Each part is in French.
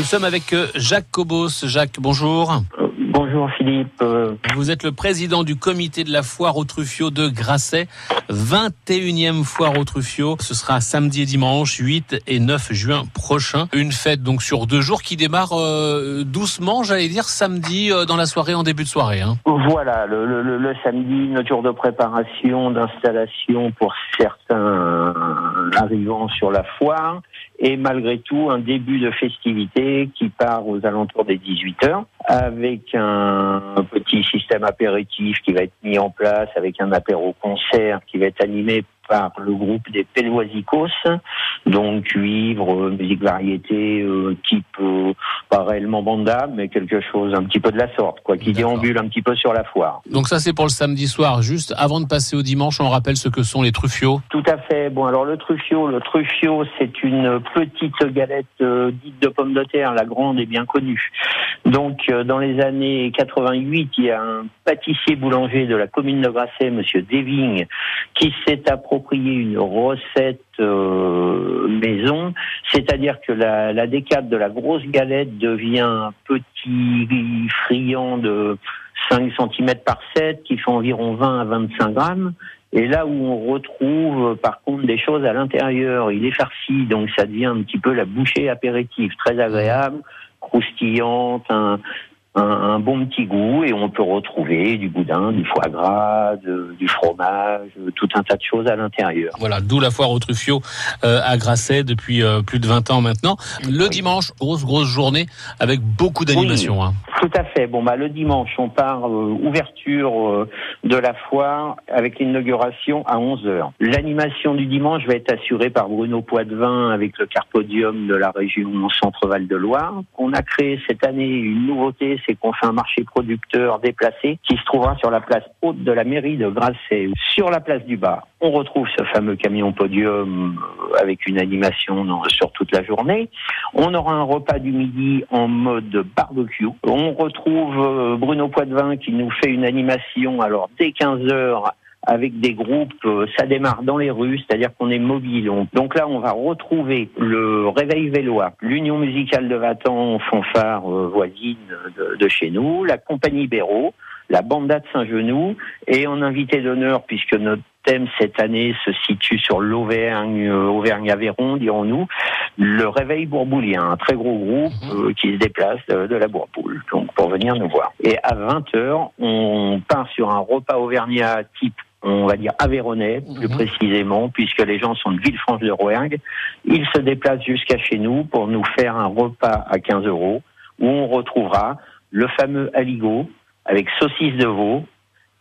Nous sommes avec euh, Jacques Cobos. Jacques, bonjour. Bonjour Philippe. Vous êtes le président du comité de la foire au Truffio de Grasset. 21e foire au Truffio. Ce sera samedi et dimanche, 8 et 9 juin prochain. Une fête donc sur deux jours qui démarre euh, doucement, j'allais dire samedi euh, dans la soirée, en début de soirée. Hein. Voilà, le, le, le, samedi, notre jour de préparation, d'installation pour certains sur la foire. Et malgré tout, un début de festivité qui part aux alentours des 18 heures avec un petit système apéritif qui va être mis en place, avec un apéro concert qui va être animé par le groupe des Peloisicos, donc cuivre, musique variété, euh, type euh, pas réellement banda, mais quelque chose un petit peu de la sorte, quoi, qui déambule un petit peu sur la foire. Donc ça c'est pour le samedi soir. Juste avant de passer au dimanche, on rappelle ce que sont les truffios. Tout à fait. Bon alors le truffio, le truffio c'est une petite galette euh, dite de pomme de terre, la grande est bien connue. Donc dans les années 88, il y a un pâtissier boulanger de la commune de Grasset, Monsieur Deving, qui s'est approprié une recette euh, maison, c'est-à-dire que la, la décade de la grosse galette devient un petit friand de 5 cm par 7 qui fait environ 20 à 25 grammes. Et là où on retrouve par contre des choses à l'intérieur, il est farci, donc ça devient un petit peu la bouchée apéritive, très agréable, croustillante, un, bon petit goût et on peut retrouver du boudin, du foie gras, du fromage, tout un tas de choses à l'intérieur. Voilà, d'où la foire au Truffio euh, à Grasset depuis euh, plus de 20 ans maintenant. Le dimanche, grosse grosse journée avec beaucoup d'animation. Hein. Tout à fait. Bon bah le dimanche, on part euh, ouverture de la foire avec l'inauguration à 11 h L'animation du dimanche va être assurée par Bruno Poitvin avec le Carpodium de la région Centre-Val de Loire. On a créé cette année une nouveauté c'est qu'on fait un marché producteur déplacé qui se trouvera sur la place haute de la mairie de Grasset. Sur la place du bas, on retrouve ce fameux camion podium euh, avec une animation sur toute la journée. On aura un repas du midi en mode barbecue. On retrouve euh, Bruno Poitvin qui nous fait une animation alors dès 15 heures avec des groupes, euh, ça démarre dans les rues, c'est-à-dire qu'on est mobile. donc là, on va retrouver le Réveil Vélois, l'Union musicale de Vatan, fanfare euh, voisine de, chez nous, la compagnie Béraud, la Banda de Saint-Genoux, et en invité d'honneur, puisque notre thème cette année se situe sur l'Auvergne, euh, Auvergne-Aveyron, dirons-nous, le Réveil Bourboulien, un très gros groupe mhm. qui se déplace de, la Bourboule, donc pour venir nous voir. Et à 20h, on part sur un repas auvergnat type on va dire Aveyronais, plus mhm. précisément, puisque les gens sont de Villefranche de Rouergue. Ils se déplacent jusqu'à chez nous pour nous faire un repas à 15 euros, où on retrouvera le fameux aligot avec saucisse de veau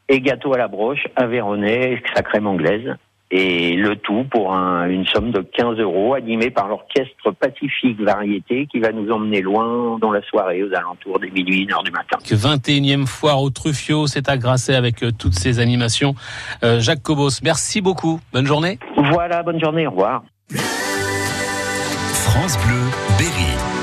et gâteau à la broche, Aveyronais, sacrème anglaise et le tout pour une somme de 15 euros, animé par l'orchestre Pacifique Variété qui va nous emmener loin dans la soirée aux alentours des minuit, 1 heure du matin. Que 21e foire au Truffio, c'est agracé avec euh, toutes ces animations. Euh, Jacques Cobos, merci beaucoup. Bonne journée. Voilà, bonne journée, au revoir. France Bleu, Berry.